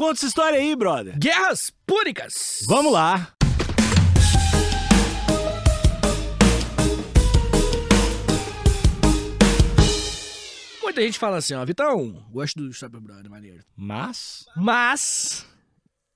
conta essa história aí, brother. Guerras Púnicas! Vamos lá. Muita gente fala assim, ó, Vitão, gosto do Super Brother, maneiro. Mas, Mas,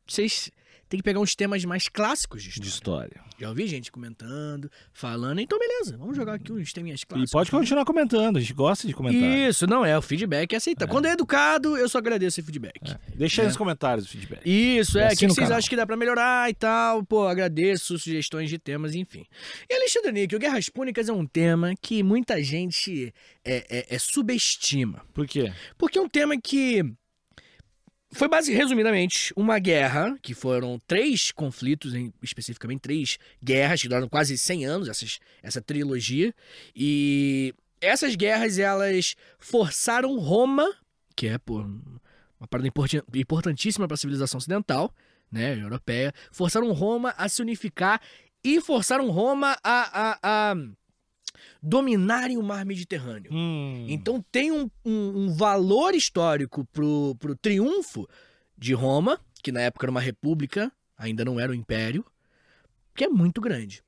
vocês têm que pegar uns temas mais clássicos de de história. história. Já ouvi gente comentando, falando, então beleza, vamos jogar aqui uns teminhas E clássicos. pode continuar comentando, a gente gosta de comentar. Isso, não é, o feedback é aceitar. Quando é educado, eu só agradeço esse feedback. É. Deixa aí É. nos comentários o feedback. Isso, E é. O que o vocês acham que dá pra melhorar e tal? Pô, agradeço sugestões de temas, enfim. E Alexandre Níquel, Guerras Púnicas é um tema que muita gente é, é- é subestima. Por quê? Porque é um tema que foi basicamente, resumidamente, uma guerra, que foram três conflitos, em, especificamente três guerras, que duraram quase 100 anos, essas, essa trilogia. E essas guerras, elas forçaram Roma, que é pô, uma parada importan- importantíssima para a civilização ocidental, né, europeia, forçaram Roma a se unificar e forçaram Roma a, a, a dominarem o mar Mediterrâneo. Hum, Então tem um, um- um valor histórico pro, pro triunfo de Roma, que na época era uma república, ainda não era um império, que é muito grande.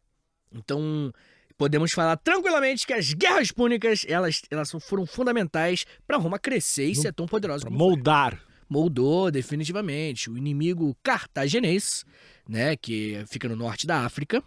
Então podemos falar tranquilamente que as guerras púnicas elas, elas foram fundamentais para Roma crescer e ser tão poderosa como foi. moldar. Moldou definitivamente o inimigo cartaginês, né, que fica no norte da África.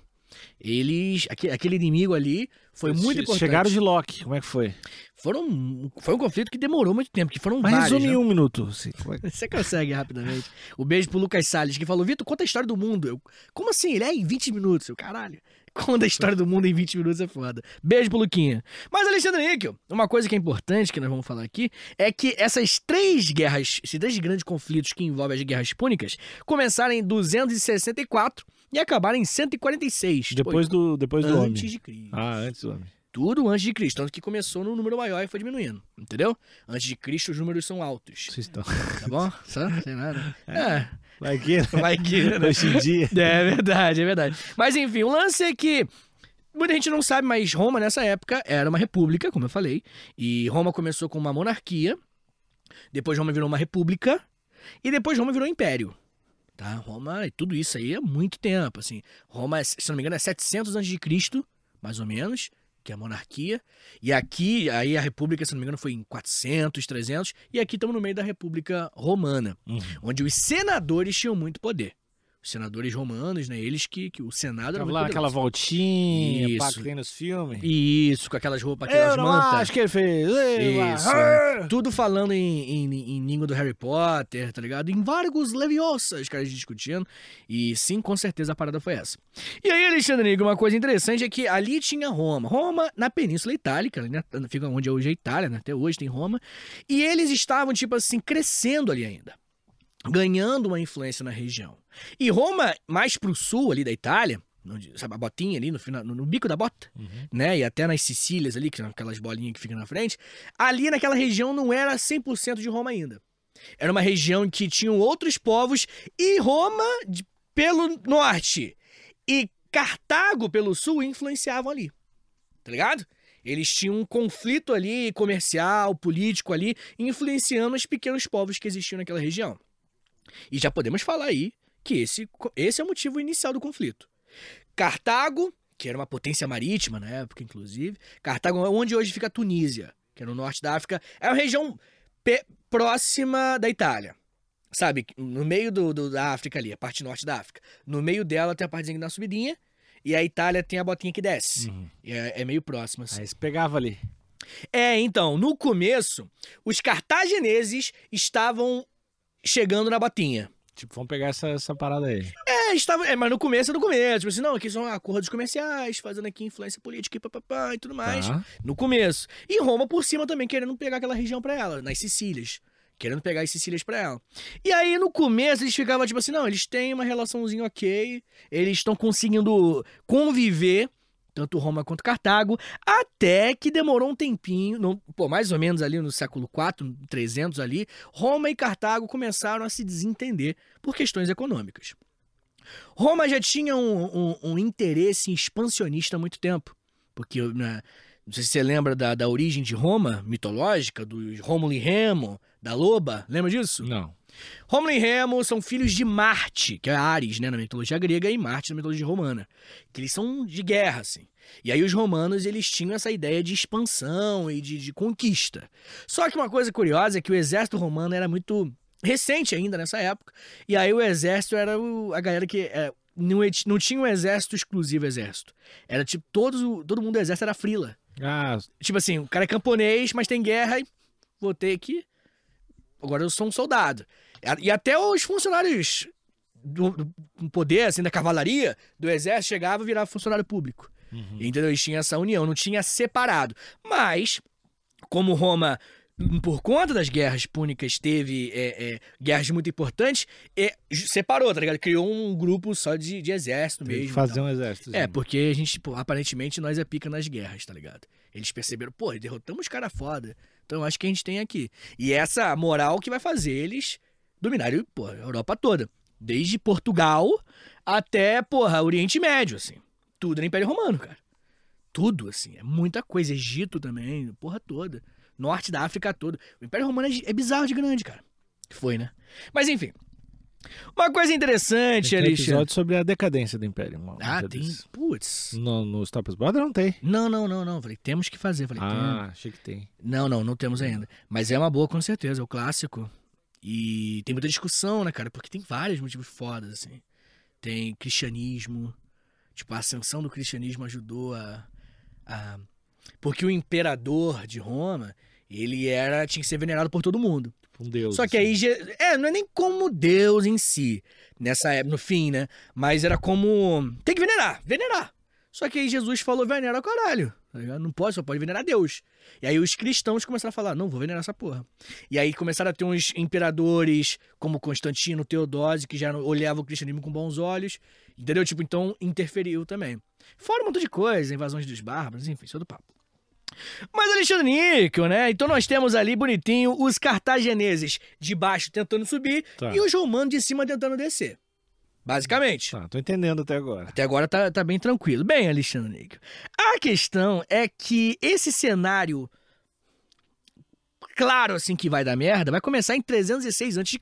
Eles, aque- aquele inimigo ali foi muito Che- importante. Chegaram de Loki, como é que foi? Foram, foi um conflito que demorou muito tempo, que foram Mas vários. resume né? em um minuto. assim, é Você consegue rapidamente. O beijo pro Lucas Salles, que falou: Vitor, conta a história do mundo. Eu, Como assim? Ele é em 20 minutos. Eu, caralho. Conta a história do mundo em 20 minutos é foda. Beijo pro Luquinha. Mas, Alexandre Níquel, uma coisa que é importante que nós vamos falar aqui é que essas três guerras, esses três grandes conflitos que envolvem as guerras púnicas, começaram em 264 e acabaram em 146. Depois do, depois do homem. antes de Cristo. Ah, antes homem. Tudo antes de Cristo. Tanto que começou no número maior e foi diminuindo. Entendeu? Antes de Cristo, os números são altos. Vocês estão. Tá bom? Só? Sem nada. É. Vai que, né? Vai que. né? Hoje em dia. É verdade, é verdade. Mas enfim, o lance é que. Muita gente não sabe, mas Roma nessa época era uma república, como eu falei. E Roma começou com uma monarquia. Depois Roma virou uma república. E depois Roma virou império. Tá? Roma, e tudo isso aí é muito tempo, assim. Roma, é, se não me engano, é 700 a.C., mais ou menos, que é a monarquia. E aqui, aí a república, se não me engano, foi em 400, 300. E aqui estamos no meio da república romana Uhum. onde os senadores tinham muito poder. Os senadores romanos, né? Eles que, que o Senado era lá poderoso. voltinha, Isso. tem nos filmes. Isso, com aquelas roupas, aquelas Eu mantas. acho que ele fez. Isso. lá. Tudo falando em, em, em língua do Harry Potter, tá ligado? Em vários Leviosa, os caras discutindo. E sim, com certeza a parada foi essa. E aí, Alexandre uma coisa interessante é que ali tinha Roma. Roma na Península Itálica, né? fica onde é hoje a Itália, né? Até hoje tem Roma. E eles estavam, tipo assim, crescendo ali ainda. Ganhando uma influência na região. E Roma, mais pro sul ali da Itália, sabe, a botinha ali no, final, no, bico da bota, Uhum. né? E até nas Sicílias ali, que são aquelas bolinhas que ficam na frente. Ali naquela região não era 100% de Roma ainda. Era uma região em que tinham outros povos e Roma de- pelo norte e Cartago pelo sul influenciavam ali. Tá ligado? Eles tinham um conflito ali comercial, político ali, influenciando os pequenos povos que existiam naquela região. E já podemos falar aí que esse, esse é o motivo inicial do conflito. Cartago, que era uma potência marítima na época, inclusive. Cartago é onde hoje fica a Tunísia, que é no norte da África. É uma região próxima da Itália. Sabe, no meio do, do- da África ali, a parte norte da África. No meio dela tem a partezinha que dá uma subidinha. E a Itália tem a botinha que desce. Uhum. É, é meio próximo, assim. Aí você pegava ali. É, então, no começo, os cartagineses estavam chegando na botinha. Tipo, vamos pegar essa, essa parada aí. É, estava, é, mas no começo é no começo. Tipo assim, não, aqui são acordos comerciais, fazendo aqui influência política e papapá e tudo mais. Tá. No começo. E Roma por cima também, querendo pegar aquela região pra ela, nas Sicílias. Querendo pegar as Sicílias pra ela. E aí, no começo, eles ficavam tipo assim, não, eles têm uma relaçãozinha ok, eles estão conseguindo conviver, tanto Roma quanto Cartago, até que demorou um tempinho, no- pô, mais ou menos ali no século IV, 300 ali, Roma e Cartago começaram a se desentender por questões econômicas. Roma já tinha um, um- um interesse expansionista há muito tempo, porque né, não sei se você lembra da, da origem de Roma mitológica, do Rômulo e Remo, da loba, lembra disso? Não. Rômulo e Remo são filhos de Marte, que é Ares, né, na mitologia grega, e Marte na mitologia romana. Que eles são de guerra, assim. E aí os romanos, eles tinham essa ideia de expansão e de, de conquista. Só que uma coisa curiosa é que o exército romano era muito recente ainda nessa época. E aí o exército era o- a galera que... é, não, não tinha um exército exclusivo exército. Era tipo, todos, o- todo mundo do exército era frila. Ah, Tipo assim, o cara é camponês, mas tem guerra e vou ter que. Agora eu sou um soldado. E até os funcionários do, do poder, assim, da cavalaria, do exército, chegavam e viravam funcionário público. Entendeu? Eles tinham essa união, não tinha separado. Mas, como Roma, por conta das guerras púnicas, teve é, é, guerras muito importantes, é, separou, tá ligado? Criou um grupo só de, de exército tem mesmo. fazer tal. um exército. É, porque a gente, aparentemente, nós é pica nas guerras, tá ligado? Eles perceberam, pô, derrotamos cara foda. Então acho que a gente tem aqui. E essa moral que vai fazer eles dominarem, pô, a Europa toda. Desde Portugal até, porra, Oriente Médio, assim. Tudo era Império Romano, cara. Tudo, assim. É muita coisa. Egito também, porra toda. Norte da África toda. O Império Romano é, é bizarro de grande, cara. Foi, né? Mas enfim. Uma coisa interessante, tem um Alexandre. episódio sobre a decadência do Império. um Ah, tem. Putz. No, no Stop Brother não tem. Não, não, não, não. Falei, temos que fazer. Falei, tem. Ah, achei que tem. Não, não, não temos ainda. Mas é uma boa, com certeza. É o clássico. E tem muita discussão, né, cara? Porque tem vários motivos fodas, assim. Tem cristianismo. Tipo, a ascensão do cristianismo ajudou a. a... Porque o imperador de Roma, ele era. tinha que ser venerado por todo mundo. Um deus. Só que assim. aí. É, não é nem como Deus em si, nessa época, no fim, né? Mas era como. Tem que venerar, venerar. Só que aí Jesus falou: venera o caralho. Não pode, só pode venerar Deus. E aí os cristãos começaram a falar: não, vou venerar essa porra. E aí começaram a ter uns imperadores como Constantino, Teodósio, que já olhavam o cristianismo com bons olhos. Entendeu? Tipo, então interferiu também. Fora um monte de coisa, invasões dos bárbaros, enfim, isso é do papo. Mas Alexandre Níquel, né? Então nós temos ali bonitinho os cartagineses de baixo tentando subir Tá. e os romanos de cima tentando descer. Basicamente. Tá, tô entendendo até agora. Até agora tá, tá bem tranquilo. Bem, Alexandre Níquel. A questão é que esse cenário claro assim que vai dar merda vai começar em 306 a.C.,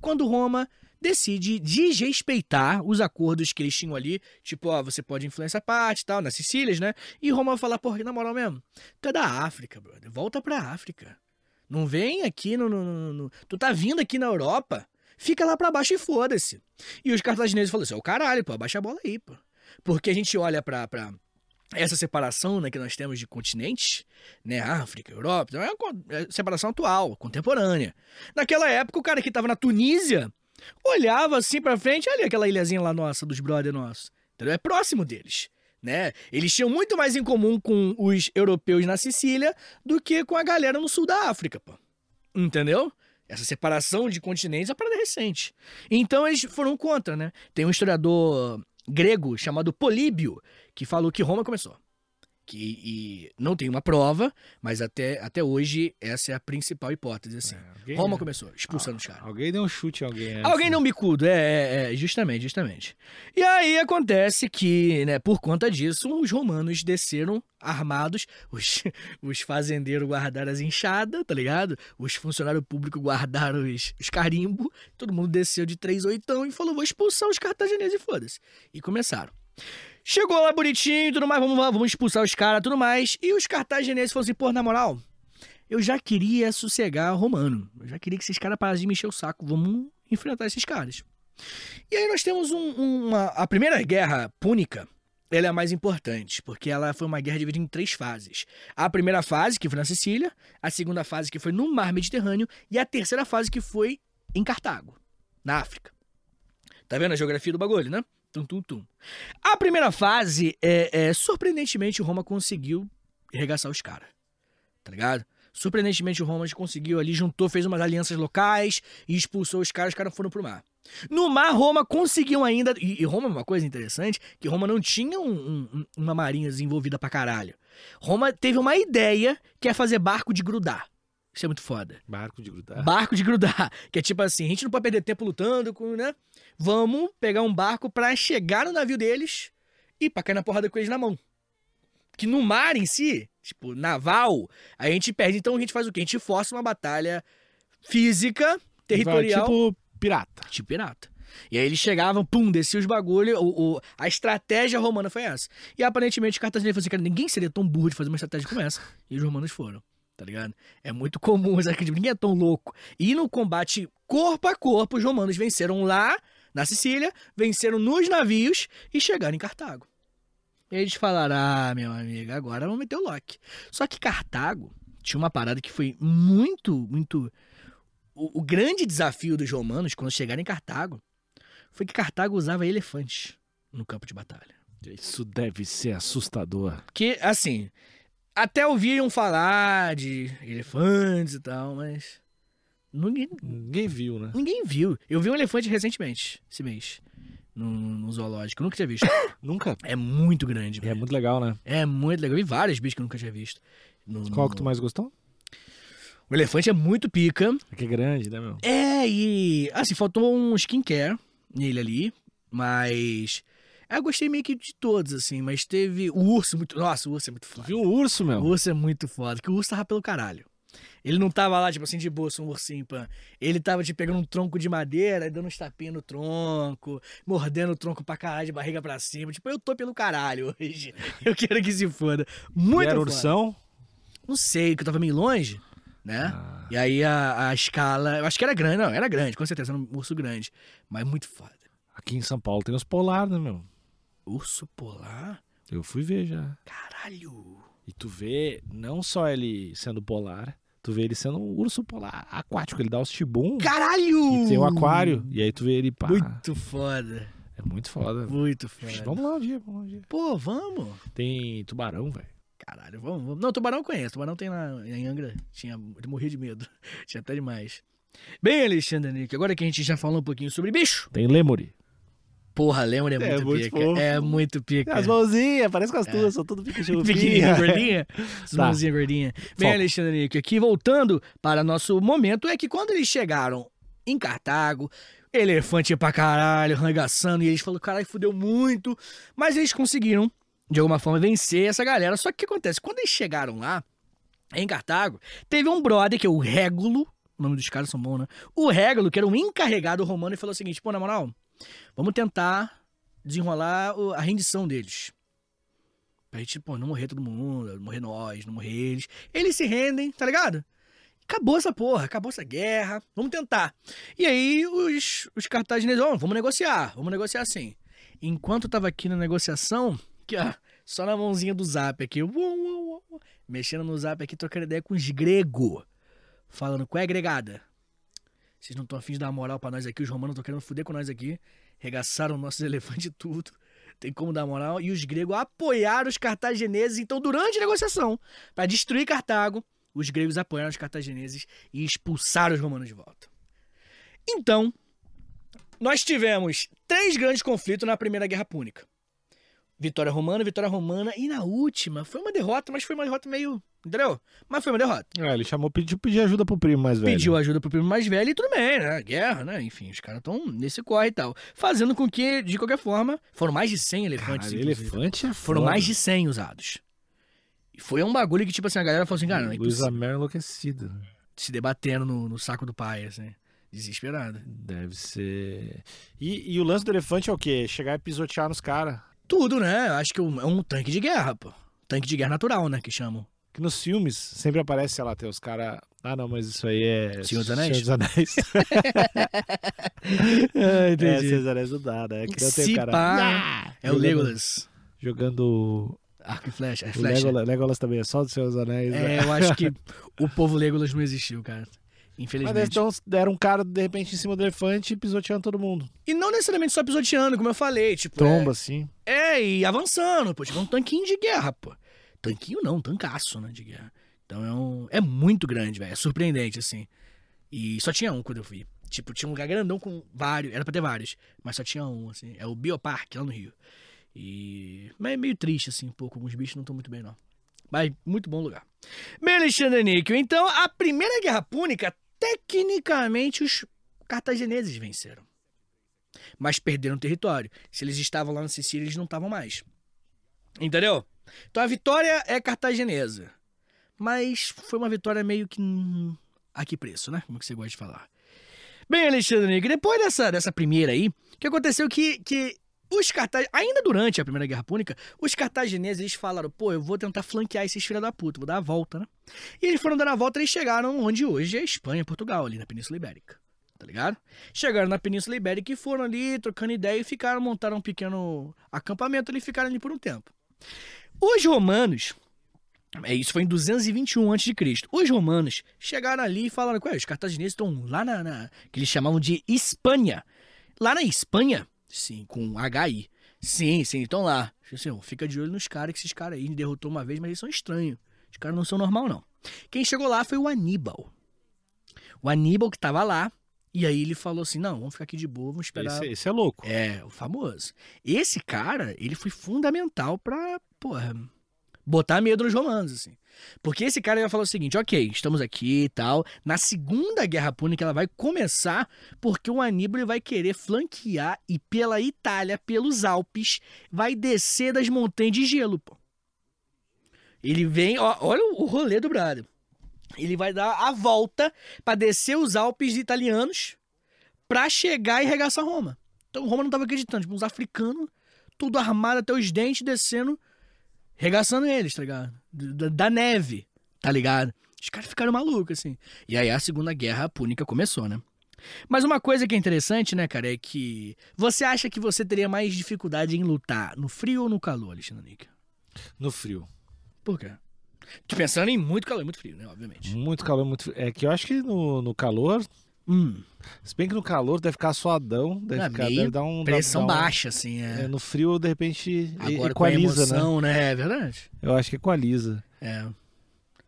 quando Roma decide desrespeitar os acordos que eles tinham ali, tipo, ó, você pode influenciar parte e tal, nas Sicílias, né? E Roma vai falar, porra, na moral mesmo, tu é da África, brother, volta pra África. Não vem aqui no, no- no- Tu tá vindo aqui na Europa, fica lá pra baixo e foda-se. E os cartagineses falaram assim, ó, caralho, pô, abaixa a bola aí, pô. Porque a gente olha pra... pra essa separação né, que nós temos de continentes, né, África, Europa, então é uma é separação atual, contemporânea. Naquela época, o cara que tava na Tunísia olhava assim pra frente, olha aquela ilhazinha lá nossa, dos brother nossos. Entendeu? É próximo deles. Né? Eles tinham muito mais em comum com os europeus na Sicília do que com a galera no sul da África, pô. Entendeu? Essa separação de continentes é parada recente. Então eles foram contra, né? Tem um historiador grego chamado Políbio que falou que Roma começou. Que e não tem uma prova, mas até, até hoje essa é a principal hipótese, assim. É, Roma começou, expulsando os caras. Alguém deu um chute em alguém. essa. Alguém não bicudo, é, é, é, justamente, justamente. E aí acontece que, né, por conta disso, os romanos desceram armados, os, os fazendeiros guardaram as enxadas, tá ligado? Os funcionários públicos guardaram os, os carimbos, todo mundo desceu de três oitão e falou, vou expulsar os cartagineses e foda-se. E começaram. Chegou lá bonitinho tudo mais, vamos, vamos expulsar os caras tudo mais. E os cartagineses falaram assim, pô, na moral, eu já queria sossegar romano. Eu já queria que esses caras parassem de me encher o saco. Vamos enfrentar esses caras. E aí nós temos um- uma... A primeira guerra púnica, ela é a mais importante, porque ela foi uma guerra dividida em três fases. A primeira fase, que foi na Sicília, a segunda fase, que foi no Mar Mediterrâneo, e a terceira fase, que foi em Cartago, na África. Tá vendo a geografia do bagulho, né? Tum, tum, tum. A primeira fase, é, é, surpreendentemente, Roma conseguiu arregaçar os caras. Tá ligado? Surpreendentemente, o Roma conseguiu ali, juntou, fez umas alianças locais e expulsou os caras, os caras foram pro mar. No mar, Roma conseguiu ainda. E, e Roma, uma coisa interessante, que Roma não tinha um- um- uma marinha desenvolvida pra caralho. Roma teve uma ideia que é fazer barco de grudar. Isso é muito foda. Barco de grudar. Barco de grudar. Que é tipo assim, a gente não pode perder tempo lutando com, né? Vamos pegar um barco pra chegar no navio deles e pra cair na porrada com eles na mão. Que no mar em si, tipo, naval, a gente perde. Então a gente faz o quê? A gente força uma batalha física territorial. Tipo pirata. Tipo pirata. E aí eles chegavam, pum, descia os bagulho. O, o- a estratégia romana foi essa. E aparentemente cartagineses falaram assim, cara, ninguém seria tão burro de fazer uma estratégia como essa. E os romanos foram, tá ligado? É muito comum, sabe? que ninguém é tão louco. E no combate corpo a corpo, os romanos venceram lá, na Sicília, venceram nos navios e chegaram em Cartago. E eles falaram, ah, meu amigo, agora vamos meter o Loki. Só que Cartago tinha uma parada que foi muito, muito... O, o grande desafio dos romanos, quando chegaram em Cartago, foi que Cartago usava elefantes no campo de batalha. Isso deve ser assustador. Que, assim, até ouviam falar de elefantes e tal, mas. Ninguém, Ninguém viu, né? ninguém viu. Eu vi um elefante recentemente, esse mês, no, no zoológico. Eu nunca tinha visto. Nunca. É muito grande, é muito legal, né? É muito legal. Eu vi vários bichos que eu nunca tinha visto. No- Qual no- que tu mais gostou? O elefante é muito pica. É que é grande, né, meu? É, e. Assim, faltou um skincare nele ali, mas. Eu gostei meio que de todos, assim, mas teve. O urso muito. Nossa, o urso é muito foda. Viu o urso, O meu? urso é muito foda, que o urso tava pelo caralho. Ele não tava lá, tipo assim, de boa, um ursinho, pã. Ele tava, tipo, pegando um tronco de madeira, dando uns tapinhos no tronco, mordendo o tronco pra caralho, de barriga pra cima. Tipo, eu tô pelo caralho hoje. Eu quero que se foda. Muito E era foda. ursão? Não sei, que eu tava meio longe, né? Ah, E aí a, a escala. Eu acho que era grande, não, era grande, com certeza, era um urso grande. Mas muito foda. aqui em São Paulo tem os polar, né, meu? Urso polar? Eu fui ver já. Caralho. E tu vê não só ele sendo polar, tu vê ele sendo um urso polar aquático. Ele dá os tibum Caralho! e tem o aquário. E aí tu vê ele, pá. Muito foda. É muito foda. Muito foda. Vamos lá um dia, vamos lá um dia. Pô, vamos. Tem tubarão, velho. Caralho, vamos, vamos. Não, tubarão eu conheço. Tubarão tem lá em Angra. Tinha, eu morria de medo. Tinha até demais. Bem, Alexandre Nick, agora que a gente já falou um pouquinho sobre bicho. Tem lemuri. Porra, lembra é É muito, muito pica. fofo. É muito pica. As mãozinhas, parece com as tuas, são tudo Pikachu. Pequenininha, gordinha. As Tá. mãozinhas gordinhas. Bem. Alexandre aqui voltando para nosso momento, é que quando eles chegaram em Cartago, elefante pra caralho, arregaçando, e eles falaram, caralho, fudeu muito. Mas eles conseguiram, de alguma forma, vencer essa galera. Só que o que acontece? Quando eles chegaram lá, em Cartago, teve um brother, que é o Régulo, o nome dos caras são bons, né? O Régulo, que era um encarregado romano, e falou o seguinte, pô, na moral, vamos tentar desenrolar a rendição deles. Pra gente, pô, não morrer todo mundo, não morrer nós, não morrer eles. Eles se rendem, tá ligado? Acabou essa porra, acabou essa guerra, vamos tentar. E aí os, os cartagineses, ó, vamos negociar, vamos negociar assim. Enquanto eu tava aqui na negociação, que ó, só na mãozinha do zap aqui, uou, uou, uou, mexendo no zap aqui, trocando ideia com os gregos. Falando, qual é agregada? Vocês não estão afim de dar moral pra nós aqui, os romanos estão querendo foder com nós aqui. Regaçaram nossos elefantes e tudo. Tem como dar moral. E os gregos apoiaram os cartagineses, então, durante a negociação, pra destruir Cartago, os gregos apoiaram os cartagineses e expulsaram os romanos de volta. Então, nós tivemos três grandes conflitos na Primeira Guerra Púnica. Vitória romana, vitória romana, e na última foi uma derrota, mas foi uma derrota meio. Entendeu? Mas foi uma derrota. É, ele chamou, pediu pedir ajuda pro primo mais velho. Pediu ajuda pro primo mais velho e tudo bem, né? Guerra, né? Enfim, os caras estão nesse corre e tal. Fazendo com que, de qualquer forma, foram mais de 100 elefantes. Inclusive. elefante é Foram mais de 100 usados. E foi um bagulho que, tipo assim, a galera falou assim, cara, é Luísa impossível. Mel enlouquecida. se debatendo no, no saco do pai, assim. Desesperada. Deve ser. E, e o lance do elefante é o quê? Chegar e pisotear nos caras. Tudo, né? Acho que é um é um tanque de guerra, pô. Tanque de guerra natural, né? Que chamam. Que nos filmes sempre aparece, sei lá, tem os caras. Ah, não, mas isso aí é. Senhor dos Anéis? Senhor dos Anéis. Ah, é, Senhor dos Anéis não dá, né? Que não tem o cara. Ah! É o Legolas. Jogando. Arco e flecha. É flecha. Legolas, Legolas também é só do Senhor dos Anéis. né? É, eu acho que o povo Legolas não existiu, cara. Mas Infelizmente. então deram um cara, de repente, em cima do elefante e pisoteando todo mundo. E não necessariamente só pisoteando, como eu falei. Tipo, Tromba, assim. É, e avançando, pô. Tipo, é um tanquinho de guerra, pô. Tanquinho não, um tancaço, né, de guerra. Então é um... É muito grande, velho. É surpreendente, assim. E só tinha um quando eu vi. Tipo, tinha um lugar grandão com vários. Era pra ter vários. Mas só tinha um, assim. É o Biopark, lá no Rio. E... Mas é meio triste, assim, um pouco. Alguns bichos não estão muito bem, não. Mas muito bom lugar. Bem, Alexandre Níquel, então, a Primeira Guerra Púnica, tecnicamente, os cartagineses venceram. Mas perderam território. Se eles estavam lá na Sicília, eles não estavam mais. Entendeu? Então a vitória é cartaginesa. Mas foi uma vitória meio que. A que preço, né? Como que você gosta de falar? Bem, Alexandre depois dessa, dessa primeira aí, o que aconteceu que, que os cartagineses, ainda durante a Primeira Guerra Púnica, os cartagineses eles falaram, pô, eu vou tentar flanquear esses filhos da puta, vou dar a volta, né? E eles foram dando a volta e chegaram onde hoje é Espanha, Portugal, ali na Península Ibérica, tá ligado? Chegaram na Península Ibérica e foram ali trocando ideia e ficaram, montaram um pequeno acampamento ali e ficaram ali por um tempo. Os romanos, é, isso foi em 221 a.C. Os romanos chegaram ali e falaram: Ué, os cartagineses estão lá na, na, que eles chamavam de Espanha. Lá na Espanha, sim, com HI. Sim, sim, estão lá. Assim, ó, fica de olho nos caras, que esses caras aí derrotou uma vez, mas eles são estranhos. Os caras não são normal, não. Quem chegou lá foi o Aníbal. O Aníbal que tava lá. E aí ele falou assim: não, vamos ficar aqui de boa, vamos esperar. Esse, esse é louco. É, o famoso. Esse cara, ele foi fundamental pra, porra, botar medo nos romanos, assim. Porque esse cara já falou o seguinte: ok, estamos aqui e tal. Na Segunda Guerra Púnica, ela vai começar porque o Aníbal vai querer flanquear e pela Itália, pelos Alpes, vai descer das montanhas de gelo, pô. Ele vem, ó, olha o rolê do brother. Ele vai dar a volta pra descer os Alpes italianos pra chegar e regaçar Roma. Então Roma não tava acreditando, tipo, uns africanos, tudo armado até os dentes, descendo regaçando eles, tá ligado? Da, da neve, tá ligado? Os caras ficaram malucos, assim. E aí a Segunda Guerra Púnica começou, né? Mas uma coisa que é interessante, né, cara, é que você acha que você teria mais dificuldade em lutar no frio ou no calor, Alexandre Nick? No frio. Por quê? Tô pensando em muito calor e muito frio, né, obviamente. Muito calor, muito frio. É que eu acho que no, no calor. Hum, Se bem que no calor deve ficar suadão, deve, É, ficar, deve dar um. pressão um- baixa, assim, é. É, no frio, de repente, Agora equaliza, né? emoção, né? É verdade. Eu acho que equaliza. É.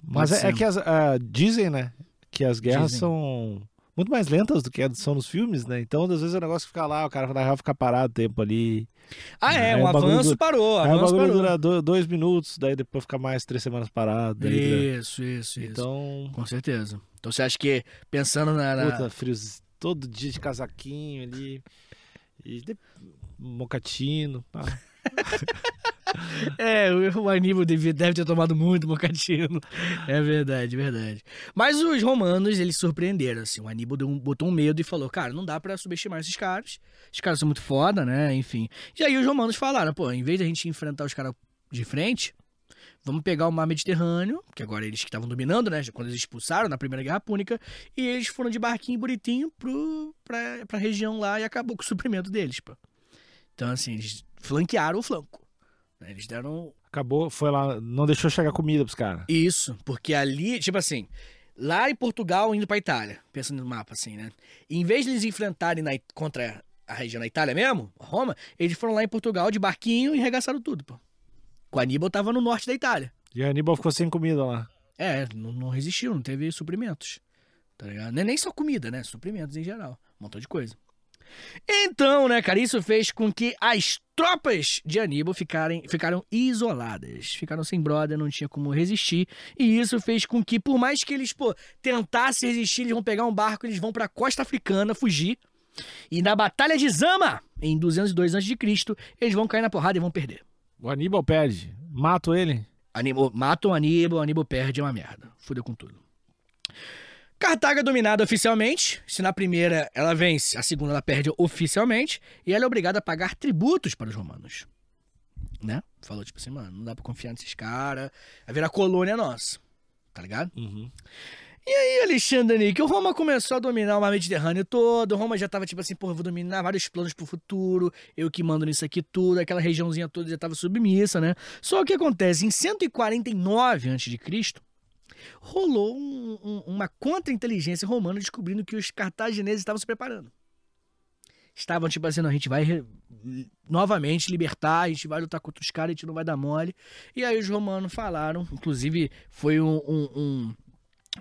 Mas é, é que as, ah, dizem, né? Que as guerras Dizem. são muito mais lentas do que são nos filmes, né? Então, às vezes, o negócio fica lá, o cara na real fica parado tempo ali. Ah, é, Aí um o bagulho avanço dura- parou, Aí o avanço bagulho parou. dura do- dois minutos, daí depois fica mais três semanas parado. daí Isso, isso, isso. Então, Com certeza. Então você acha que, pensando na... na- puta, frios todo dia de casaquinho ali. E de... mocatino. pá. É, o Aníbal deve, deve ter tomado muito mocatino. É verdade, verdade. Mas os romanos, eles surpreenderam, assim. O Aníbal um- botou um medo e falou, cara, não dá pra subestimar esses caras. Esses caras são muito foda, né? Enfim. E aí os romanos falaram, pô, em vez de a gente enfrentar os caras de frente, vamos pegar o mar Mediterrâneo, que agora eles que estavam dominando, né? Quando eles expulsaram na Primeira Guerra Púnica, e eles foram de barquinho bonitinho pro, pra, pra região lá e acabou com o suprimento deles, pô. Então, assim, eles flanquearam o flanco. né? Eles deram Acabou, foi lá, não deixou chegar comida pros caras. isso, porque ali, tipo assim, lá em Portugal indo pra Itália, pensando no mapa assim, né? Em vez de eles enfrentarem na, contra a região da Itália mesmo, Roma, eles foram lá em Portugal de barquinho e regaçaram tudo, pô. O Aníbal tava no norte da Itália. E a Aníbal ficou sem comida lá. É, não, não resistiu, não teve suprimentos. Tá ligado? Não é nem só comida, né? Suprimentos em geral. Um montão de coisa. Então, né, cara, isso fez com que as tropas de Aníbal ficarem, ficaram isoladas. Ficaram sem brother, não tinha como resistir. E isso fez com que, por mais que eles, pô, tentassem resistir, eles vão pegar um barco, eles vão pra costa africana fugir. E na Batalha de Zama, em 202 a.C., eles vão cair na porrada e vão perder. O Aníbal perde. Mato ele. Aníbal, matam Aníbal, Aníbal perde, é uma merda. Fudeu com tudo. Cartago é dominada oficialmente. Se na primeira ela vence, a segunda ela perde oficialmente. E ela é obrigada a pagar tributos para os romanos. Né? Falou tipo assim, mano, não dá pra confiar nesses caras. Vai virar colônia nossa. Tá ligado? Uhum. E aí, Alexandre Nick, o Roma começou a dominar o mar Mediterrâneo todo. O Roma já tava tipo assim, porra, vou dominar vários planos pro futuro. Eu que mando nisso aqui tudo. Aquela regiãozinha toda já tava submissa, né? Só que acontece, em 149 a.C., rolou um- um- uma contra-inteligência romana descobrindo que os cartagineses estavam se preparando. Estavam tipo assim, a gente vai novamente libertar, a gente vai lutar contra os caras, a gente não vai dar mole. E aí os romanos falaram, inclusive foi um- um-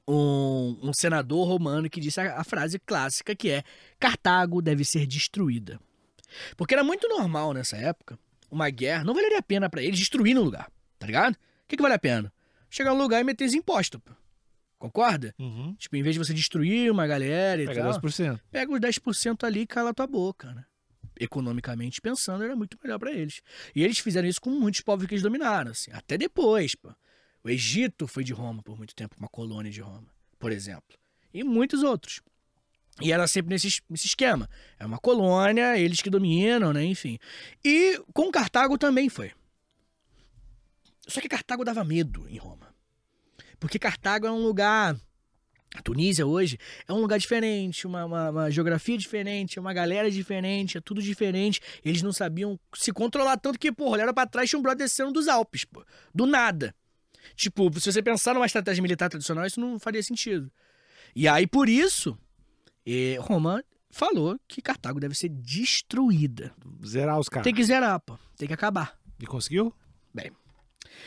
um um, senador romano que disse a, a frase clássica que é Cartago deve ser destruída. Porque era muito normal nessa época uma guerra, não valeria a pena pra eles destruir um lugar, tá ligado? O que, que vale a pena? Chegar no lugar e meter os impostos, pô. Concorda? Uhum. Tipo, em vez de você destruir uma galera e Pega tal, 10%. pega os 10% ali e cala a tua boca, né? Economicamente pensando, era muito melhor pra eles. E eles fizeram isso com muitos povos que eles dominaram, assim, até depois, pô. O Egito foi de Roma por muito tempo, uma colônia de Roma, por exemplo. E muitos outros. E era sempre nesse, nesse esquema. É uma colônia, eles que dominam, né? Enfim. E com Cartago também foi. Só que Cartago dava medo em Roma. Porque Cartago é um lugar. A Tunísia hoje é um lugar diferente, uma, uma, uma geografia diferente, uma galera diferente, é tudo diferente. Eles não sabiam se controlar tanto que, pô, olharam pra trás tinha um brother descendo dos Alpes, pô. Do nada. Tipo, se você pensar numa estratégia militar tradicional, isso não faria sentido. E aí, por isso, Roma falou que Cartago deve ser destruída. Zerar os caras. Tem que zerar, pô. Tem que acabar. E conseguiu?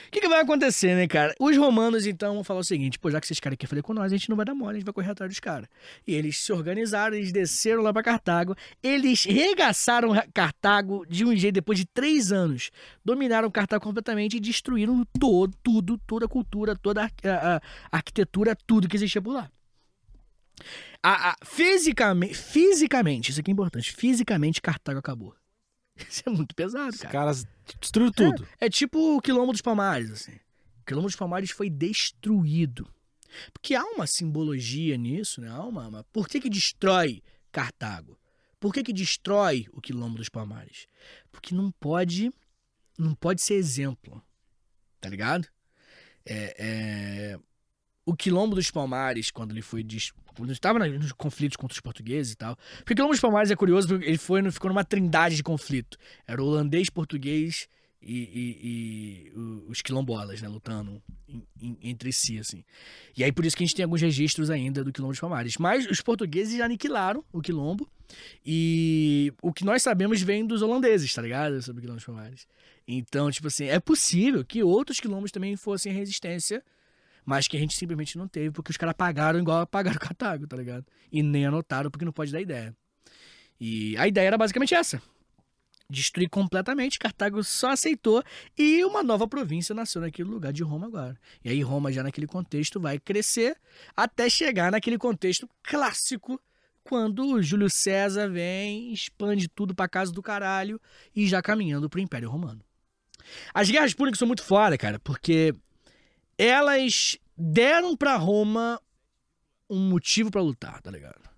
O que, que vai acontecer, né, cara? Os romanos, então, vão falar o seguinte: pô, já que esses caras querem fazer com nós, a gente não vai dar mole, a gente vai correr atrás dos caras. E eles se organizaram, eles desceram lá pra Cartago, eles regaçaram Cartago de um jeito depois de três anos. Dominaram Cartago completamente e destruíram todo, tudo, toda a cultura, toda a, a- a arquitetura, tudo que existia por lá. A, a- fisicamente, fisicamente, isso aqui é importante, fisicamente Cartago acabou. Isso é muito pesado, Os cara. caras destruíram tudo. É tipo o Quilombo dos Palmares, assim. O Quilombo dos Palmares foi destruído. Porque há uma simbologia nisso, né? Há uma, uma- Por que que destrói Cartago? Por que que destrói o Quilombo dos Palmares? Porque não pode... Não pode ser exemplo. Tá ligado? É, é, O Quilombo dos Palmares, quando ele foi... Des... Quando estava nos conflitos contra os portugueses e tal... Porque o Quilombo dos Palmares é curioso ele foi, ficou numa trindade de conflito. Era holandês, português e, e- e os quilombolas, né, lutando entre si, assim. E aí por isso que a gente tem alguns registros ainda do Quilombo dos Palmares. Mas os portugueses aniquilaram o Quilombo e o que nós sabemos vem dos holandeses, tá ligado? Sobre o Quilombo dos Palmares. Então, tipo assim, é possível que outros quilombos também fossem resistência, mas que a gente simplesmente não teve, porque os caras pagaram igual pagaram Cartago, tá ligado? E nem anotaram, porque não pode dar ideia. E a ideia era basicamente essa destruir completamente. Cartago só aceitou e uma nova província nasceu naquele lugar de Roma agora. E aí Roma já naquele contexto vai crescer até chegar naquele contexto clássico quando Júlio César vem, expande tudo pra casa do caralho e já caminhando pro Império Romano. As guerras púnicas são muito foda, cara, porque elas deram pra Roma um motivo pra lutar, tá ligado?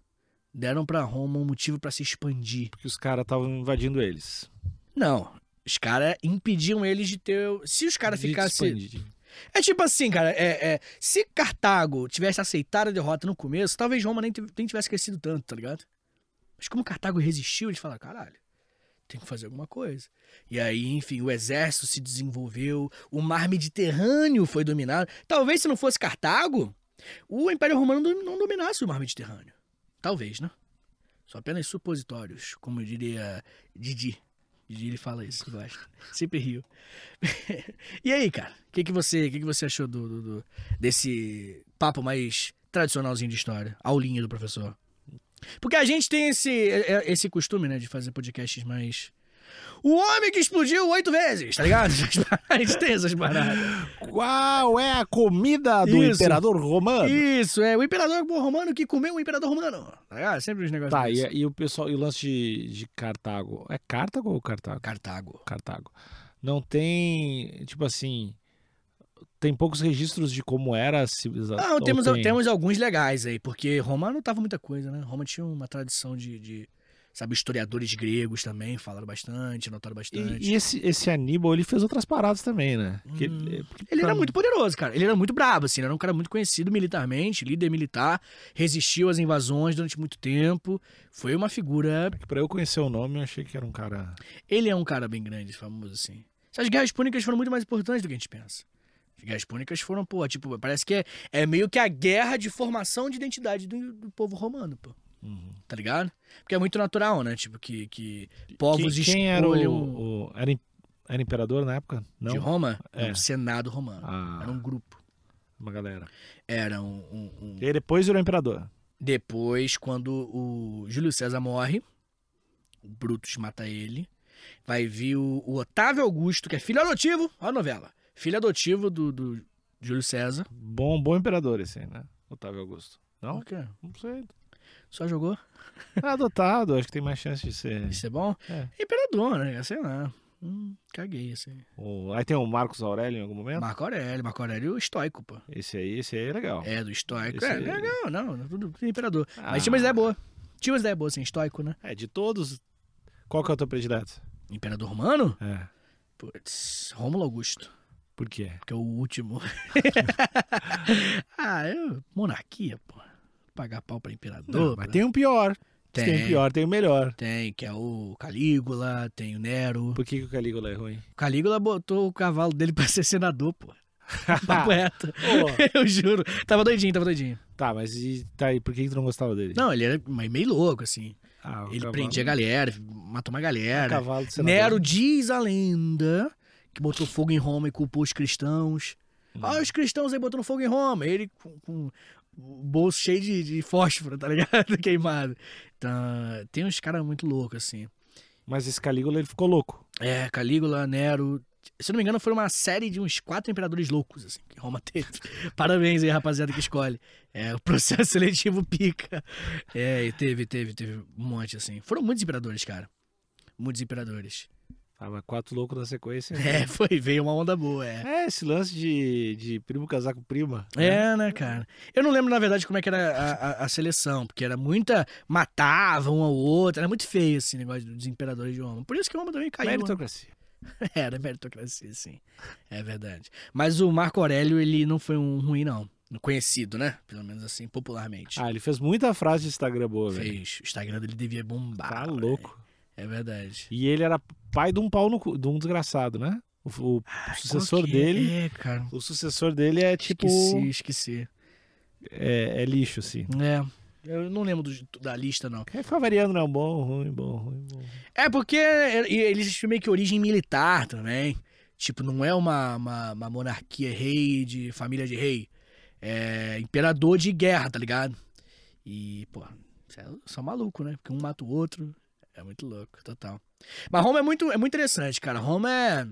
Deram pra Roma um motivo pra se expandir. Porque os caras estavam invadindo eles. Não. Os caras impediam eles de ter. Se os caras ficassem. É tipo assim, cara. É, é, se Cartago tivesse aceitado a derrota no começo, talvez Roma nem, nem tivesse crescido tanto, tá ligado? Mas como Cartago resistiu, eles falaram: caralho, tem que fazer alguma coisa. E aí, enfim, o exército se desenvolveu, o mar Mediterrâneo foi dominado. Talvez se não fosse Cartago, o Império Romano não- dominasse o mar Mediterrâneo. Talvez, né? Só apenas supositórios, como diria Didi. Didi ele fala isso, eu acho. Sempre rio. e aí, cara? O que, que, você, que, que você achou do, do- do- desse papo mais tradicionalzinho de história? Aulinha do professor. Porque a gente tem esse, é- é- esse costume, né, de fazer podcasts mais. O homem que explodiu oito vezes, tá ligado? A gente tem essas paradas. Qual é a comida do Isso. imperador romano? Isso, é o imperador romano que comeu o imperador romano. Tá ligado? Sempre os negócios. Tá, e, e o pessoal, e o lance de, de Cartago? É Cartago ou Cartago? Cartago. Cartago. Não tem, tipo assim, tem poucos registros de como era a civilização. Não, temos, tem? temos alguns legais aí, porque Roma não tava muita coisa, né? Roma tinha uma tradição de, de, sabe, historiadores gregos também falaram bastante, notaram bastante. E, e esse, esse Aníbal, ele fez outras paradas também, né? Que- Hum. porque Ele era muito poderoso, cara. Ele era muito brabo, assim. Ele era um cara muito conhecido militarmente, líder militar, resistiu às invasões durante muito tempo. Foi uma figura. Pra eu conhecer o nome, eu achei que era um cara... Ele é um cara bem grande, famoso, assim. As guerras púnicas foram muito mais importantes do que a gente pensa. As guerras púnicas foram, pô, tipo, parece que é, é meio que a guerra de formação de identidade do, do povo romano, pô. Uhum. Tá ligado? Porque é muito natural, né? Tipo, que, que povos quem, quem era escolham o, o- era, era imperador na época? Não? de Roma, É. o Senado romano. Ah, Era um grupo. uma galera. Era um- um- um, E depois virou imperador. Depois, quando o Júlio César morre, o Brutus mata ele, vai vir o, o Otávio Augusto, que é filho adotivo, olha a novela, filho adotivo do, do Júlio César. Bom, bom imperador esse aí, né? Otávio Augusto. Não? O quê? Não sei. Só jogou? É adotado, acho que tem mais chance de ser. Isso é bom? É. Imperador, né? Sei lá. Hum, caguei, assim. O- Aí tem o Marcos Aurélio em algum momento. Marco Aurélio, Marco Aurélio estoico, pô. Esse aí, esse aí é legal. É, do estoico. Esse É, aí. legal, não, tudo, tudo imperador. Ah. Mas tinha uma ideia boa. Tinha umas ideias boas, assim, estoico, né? É, de todos, qual que é o teu predileto? Imperador Romano? É. Putz, Rômulo Augusto. Por quê? Que é o último. ah, eu, monarquia, pô. Pagar pau pra imperador. Não, mas tem um pior. Tem. Tem um pior, tem o melhor. Tem, que é o Calígula, tem o Nero. Por que, que o Calígula é ruim? O Calígula botou o cavalo dele pra ser senador, pô. Papo reto. Pô, Eu juro. Tava doidinho, tava doidinho. tá, mas e, tá aí, por que, que tu não gostava dele? Não, ele era meio louco, assim. Ah, o Ele cavalo- prendia a galera, matou uma o galera. cavalo de senador. Nero diz a lenda que botou fogo em Roma e culpou os cristãos. Hum. Ah, os cristãos aí botando fogo em Roma. Ele com, com o bolso cheio de, de fósforo, tá ligado? Queimado. Então, tem uns caras muito loucos, assim. Mas esse Calígula, ele ficou louco. É, Calígula, Nero. Se eu não me engano, foi uma série de uns quatro imperadores loucos, assim, que Roma teve. Parabéns aí, rapaziada que escolhe. É, o processo seletivo pica. É, e teve, teve, teve um monte, assim. Foram muitos imperadores, cara. Muitos imperadores. Tava quatro loucos na sequência. É, foi, veio uma onda boa, é. É, esse lance de, de primo casar com prima. né? É, né, cara? Eu não lembro, na verdade, como é que era a, a- a seleção, porque era muita. Matava um ao outro, era muito feio esse negócio dos imperadores de Roma. Por isso que Roma também caiu. né? Meritocracia. Era meritocracia, sim. É verdade. Mas o Marco Aurélio, ele não foi um ruim, não. Conhecido, né? Pelo menos assim, popularmente. Ah, ele fez muita frase de Instagram boa, velho. Fez. O Instagram dele devia bombar. Tá louco. É verdade. E ele era pai de um pau no cu, de um desgraçado, né? O, o sucessor Qual que é? dele. É, cara. O sucessor dele é tipo. Esqueci, esqueci. É, é lixo, assim. É. Eu não lembro do- da lista, não. Quer ficar variando, não? Bom, ruim, bom, ruim, bom. É porque eles tinham meio que origem militar também. Tipo, não é uma, uma, uma monarquia rei de família de rei. É imperador de guerra, tá ligado? E, pô, é só maluco, né? Porque um mata o outro. É muito louco, total. Mas Roma é muito, é muito interessante, cara. Roma é.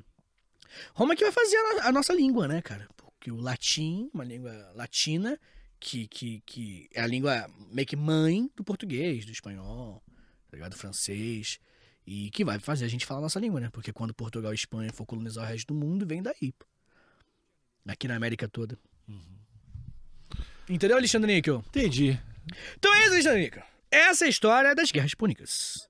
Roma é que vai fazer a, a nossa língua, né, cara? Porque o latim, uma língua latina, que, que, que é a língua meio que mãe do português, do espanhol, tá ligado? Do francês. E que vai fazer a gente falar a nossa língua, né? Porque quando Portugal e Espanha for colonizar o resto do mundo, vem daí. pô. Aqui na América toda. Entendeu, Alexandre Níquel? Entendi. Então é isso, Alexandre Níquel. Essa é a história das Guerras Púnicas.